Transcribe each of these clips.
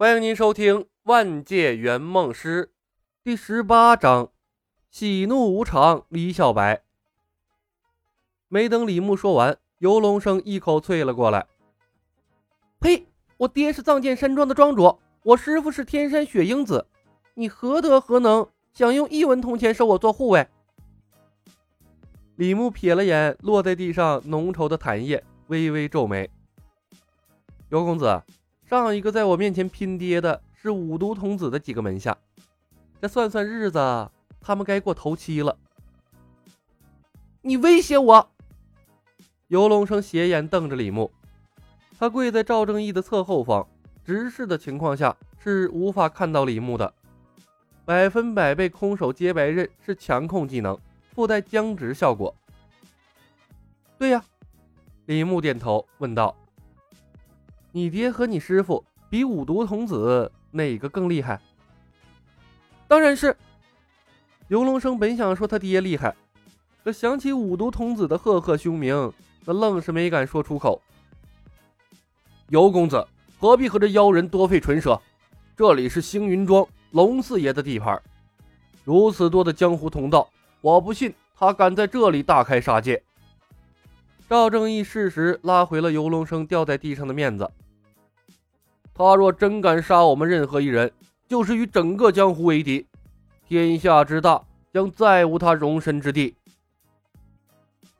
欢迎您收听《万界圆梦师》第十八章：喜怒无常。李小白没等李牧说完，游龙生一口啐了过来：“呸！我爹是藏剑山庄的庄主，我师傅是天山雪鹰子，你何德何能，想用一文铜钱收我做护卫？”李牧瞥了眼落在地上浓稠的痰液，微微皱眉：“游公子。”上一个在我面前拼爹的是五毒童子的几个门下，这算算日子，他们该过头七了。你威胁我？游龙生斜眼瞪着李牧，他跪在赵正义的侧后方，直视的情况下是无法看到李牧的。百分百被空手接白刃是强控技能，附带僵直效果。对呀，李牧点头问道。你爹和你师傅比五毒童子哪个更厉害？当然是游龙生。本想说他爹厉害，可想起五毒童子的赫赫凶名，那愣是没敢说出口。游公子何必和这妖人多费唇舌？这里是星云庄龙四爷的地盘，如此多的江湖同道，我不信他敢在这里大开杀戒。赵正义适时拉回了游龙生掉在地上的面子。他若真敢杀我们任何一人，就是与整个江湖为敌，天下之大将再无他容身之地。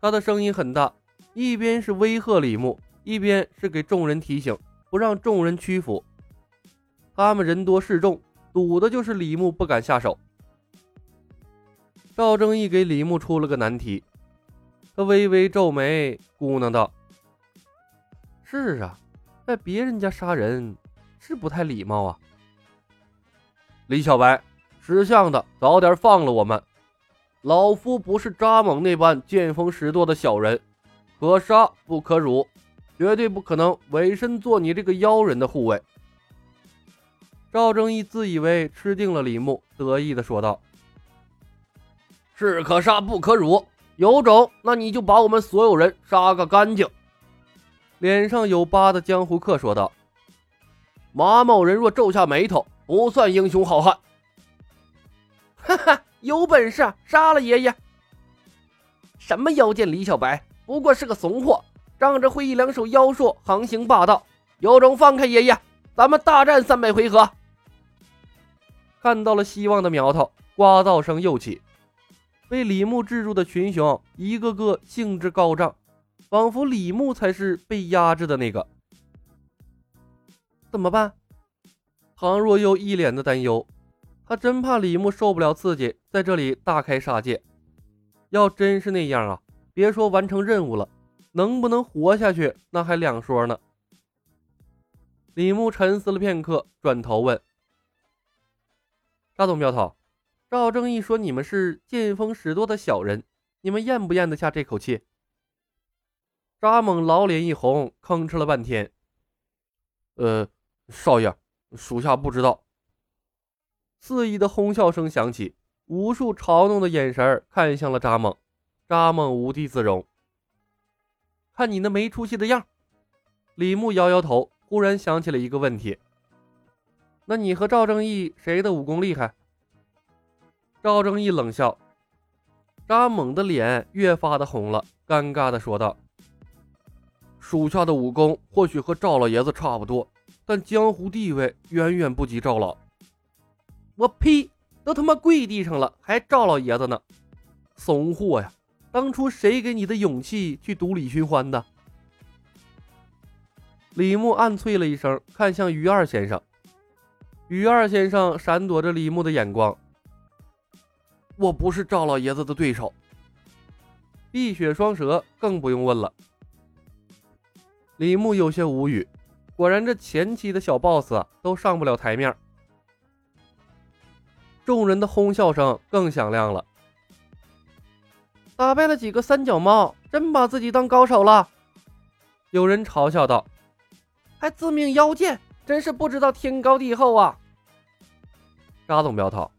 他的声音很大，一边是威吓李牧，一边是给众人提醒，不让众人屈服。他们人多势众，赌的就是李牧不敢下手。赵正义给李牧出了个难题，他微微皱眉，咕囔道：“是啊，在别人家杀人。”是不太礼貌啊，李小白，识相的早点放了我们。老夫不是扎猛那般见风使舵的小人，可杀不可辱，绝对不可能委身做你这个妖人的护卫。赵正义自以为吃定了李牧，得意的说道：“是可杀不可辱，有种那你就把我们所有人杀个干净。”脸上有疤的江湖客说道。马某人若皱下眉头，不算英雄好汉。哈哈，有本事杀了爷爷！什么妖剑李小白，不过是个怂货，仗着会一两手妖术，横行霸道。有种放开爷爷，咱们大战三百回合。看到了希望的苗头，刮噪声又起。被李牧制住的群雄，一个个兴致高涨，仿佛李牧才是被压制的那个。怎么办？唐若又一脸的担忧，他真怕李牧受不了刺激，在这里大开杀戒。要真是那样啊，别说完成任务了，能不能活下去那还两说呢。李牧沉思了片刻，转头问：“沙总镖头，赵正义说你们是见风使舵的小人，你们咽不咽得下这口气？”扎猛老脸一红，吭哧了半天，呃。少爷，属下不知道。肆意的哄笑声响起，无数嘲弄的眼神看向了扎猛。扎猛无地自容。看你那没出息的样，李牧摇摇头，忽然想起了一个问题：那你和赵正义谁的武功厉害？赵正义冷笑，扎猛的脸越发的红了，尴尬的说道：“属下的武功或许和赵老爷子差不多。”但江湖地位远远不及赵老。我呸！都他妈跪地上了，还赵老爷子呢？怂货呀！当初谁给你的勇气去赌李寻欢的？李牧暗啐了一声，看向于二先生。于二先生闪躲着李牧的眼光。我不是赵老爷子的对手。碧血双蛇更不用问了。李牧有些无语。果然，这前期的小 boss 都上不了台面。众人的哄笑声更响亮了。打败了几个三脚猫，真把自己当高手了。有人嘲笑道：“还自命妖剑，真是不知道天高地厚啊！”沙总镖头，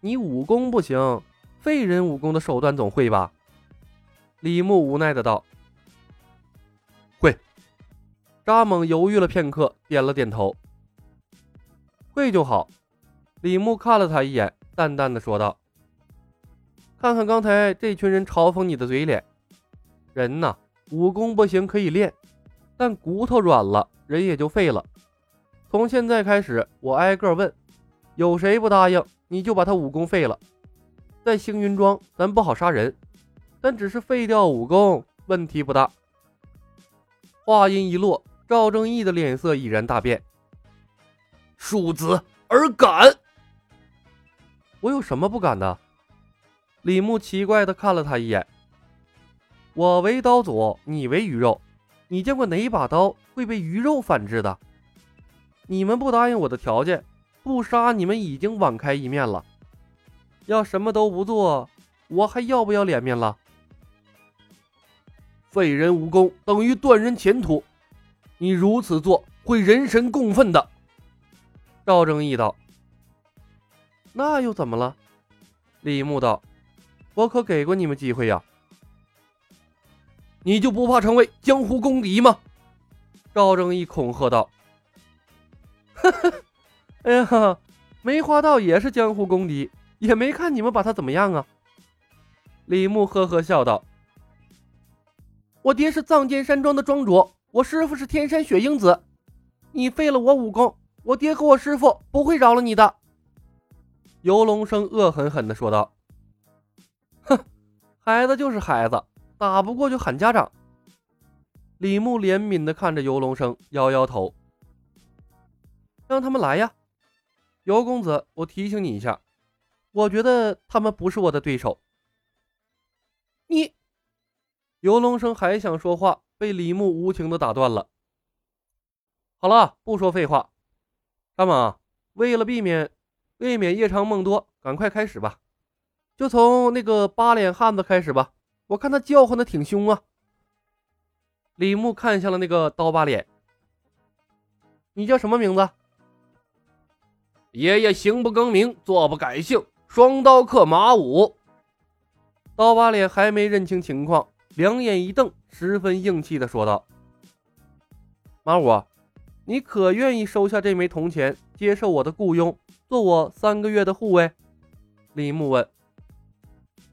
你武功不行，废人武功的手段总会吧？李牧无奈的道。会扎猛犹豫了片刻，点了点头。会就好。李牧看了他一眼，淡淡的说道：“看看刚才这群人嘲讽你的嘴脸。人呐，武功不行可以练，但骨头软了，人也就废了。从现在开始，我挨个问，有谁不答应，你就把他武功废了。在星云庄，咱不好杀人，但只是废掉武功，问题不大。”话音一落，赵正义的脸色已然大变。庶子而敢！我有什么不敢的？李牧奇怪的看了他一眼。我为刀俎，你为鱼肉，你见过哪一把刀会被鱼肉反制的？你们不答应我的条件，不杀你们已经网开一面了。要什么都不做，我还要不要脸面了？废人武功等于断人前途，你如此做会人神共愤的。赵正义道。那又怎么了？李牧道：“我可给过你们机会呀，你就不怕成为江湖公敌吗？”赵正义恐吓道：“哈哈，哎呀，梅花道也是江湖公敌，也没看你们把他怎么样啊。”李牧呵呵笑道：“我爹是藏剑山庄的庄主，我师傅是天山雪鹰子，你废了我武功，我爹和我师傅不会饶了你的。”游龙生恶狠狠地说道：“哼，孩子就是孩子，打不过就喊家长。”李牧怜悯地看着游龙生，摇摇头：“让他们来呀，游公子，我提醒你一下，我觉得他们不是我的对手。”你，游龙生还想说话，被李牧无情的打断了。好了，不说废话，干嘛？为了避免……未免夜长梦多，赶快开始吧，就从那个八脸汉子开始吧。我看他叫唤的挺凶啊。李牧看向了那个刀疤脸，你叫什么名字？爷爷行不更名，坐不改姓，双刀客马武。刀疤脸还没认清情况，两眼一瞪，十分硬气的说道：“马五，你可愿意收下这枚铜钱，接受我的雇佣？”做我三个月的护卫，李牧问：“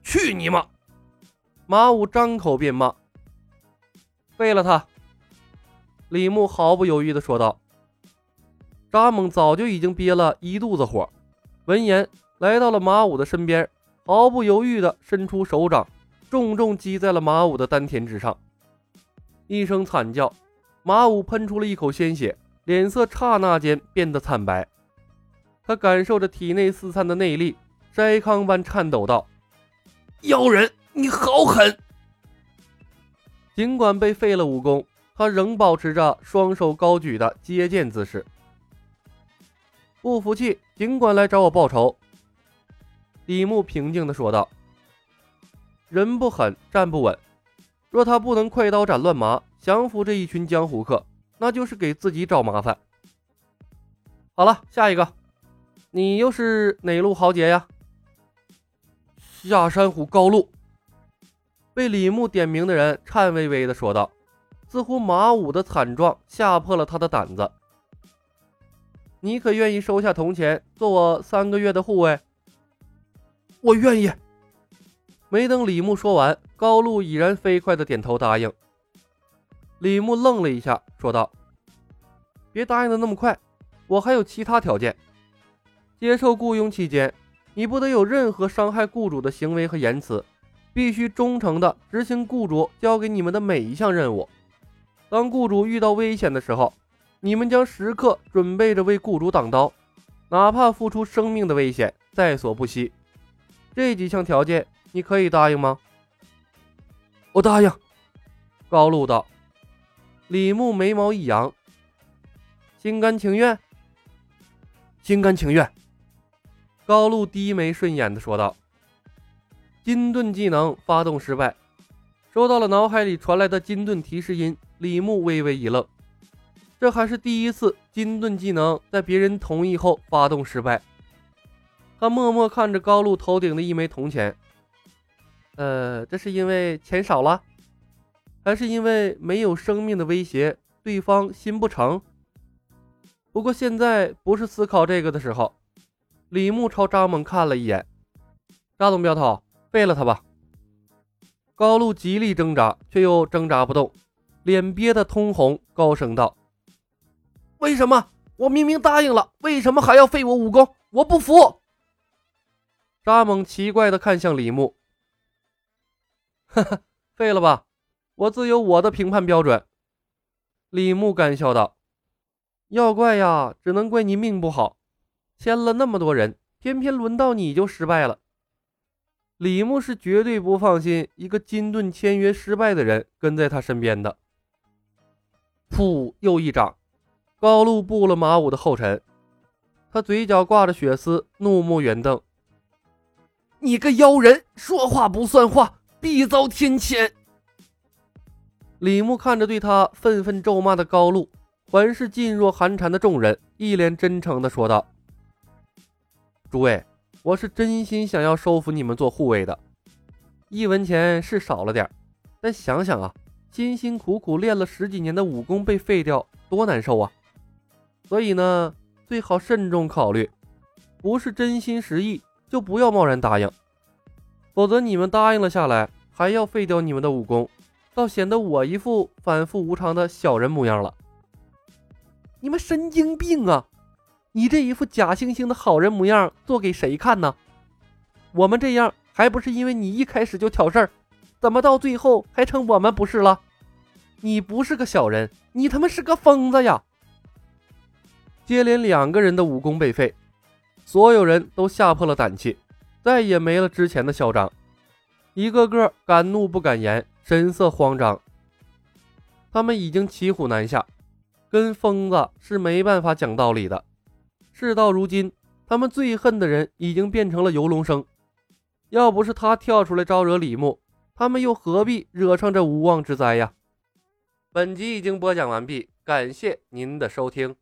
去你妈！”马五张口便骂：“废了他！”李牧毫不犹豫地说道。扎猛早就已经憋了一肚子火，闻言来到了马五的身边，毫不犹豫地伸出手掌，重重击在了马武的丹田之上。一声惨叫，马武喷出了一口鲜血，脸色刹那间变得惨白。他感受着体内四散的内力，筛糠般颤抖道：“妖人，你好狠！”尽管被废了武功，他仍保持着双手高举的接剑姿势。不服气，尽管来找我报仇。”李牧平静地说道。“人不狠，站不稳。若他不能快刀斩乱麻，降服这一群江湖客，那就是给自己找麻烦。”好了，下一个。你又是哪路豪杰呀？下山虎高露。被李牧点名的人颤巍巍地说道，似乎马武的惨状吓破了他的胆子。你可愿意收下铜钱，做我三个月的护卫？我愿意。没等李牧说完，高露已然飞快的点头答应。李牧愣了一下，说道：“别答应的那么快，我还有其他条件。”接受雇佣期间，你不得有任何伤害雇主的行为和言辞，必须忠诚地执行雇主交给你们的每一项任务。当雇主遇到危险的时候，你们将时刻准备着为雇主挡刀，哪怕付出生命的危险，在所不惜。这几项条件，你可以答应吗？我答应。高露道。李牧眉毛一扬，心甘情愿。心甘情愿。高露低眉顺眼的说道：“金盾技能发动失败。”收到了脑海里传来的金盾提示音，李牧微微一愣，这还是第一次金盾技能在别人同意后发动失败。他默默看着高露头顶的一枚铜钱，呃，这是因为钱少了，还是因为没有生命的威胁，对方心不成？不过现在不是思考这个的时候。李牧朝张猛看了一眼，张总镖头，废了他吧。高露极力挣扎，却又挣扎不动，脸憋得通红，高声道：“为什么？我明明答应了，为什么还要废我武功？我不服！”张猛奇怪地看向李牧：“哈哈，废了吧，我自有我的评判标准。”李牧干笑道：“要怪呀，只能怪你命不好。”签了那么多人，偏偏轮到你就失败了。李牧是绝对不放心一个金盾签约失败的人跟在他身边的。噗，又一掌，高露步了马武的后尘。他嘴角挂着血丝，怒目圆瞪：“你个妖人，说话不算话，必遭天谴！”李牧看着对他愤愤咒骂的高露，环视噤若寒蝉的众人，一脸真诚地说道。诸位，我是真心想要收服你们做护卫的。一文钱是少了点但想想啊，辛辛苦苦练了十几年的武功被废掉，多难受啊！所以呢，最好慎重考虑，不是真心实意就不要贸然答应，否则你们答应了下来，还要废掉你们的武功，倒显得我一副反复无常的小人模样了。你们神经病啊！你这一副假惺惺的好人模样，做给谁看呢？我们这样还不是因为你一开始就挑事儿，怎么到最后还成我们不是了？你不是个小人，你他妈是个疯子呀！接连两个人的武功被废，所有人都吓破了胆气，再也没了之前的嚣张，一个个敢怒不敢言，神色慌张。他们已经骑虎难下，跟疯子是没办法讲道理的。事到如今，他们最恨的人已经变成了游龙生。要不是他跳出来招惹李牧，他们又何必惹上这无妄之灾呀？本集已经播讲完毕，感谢您的收听。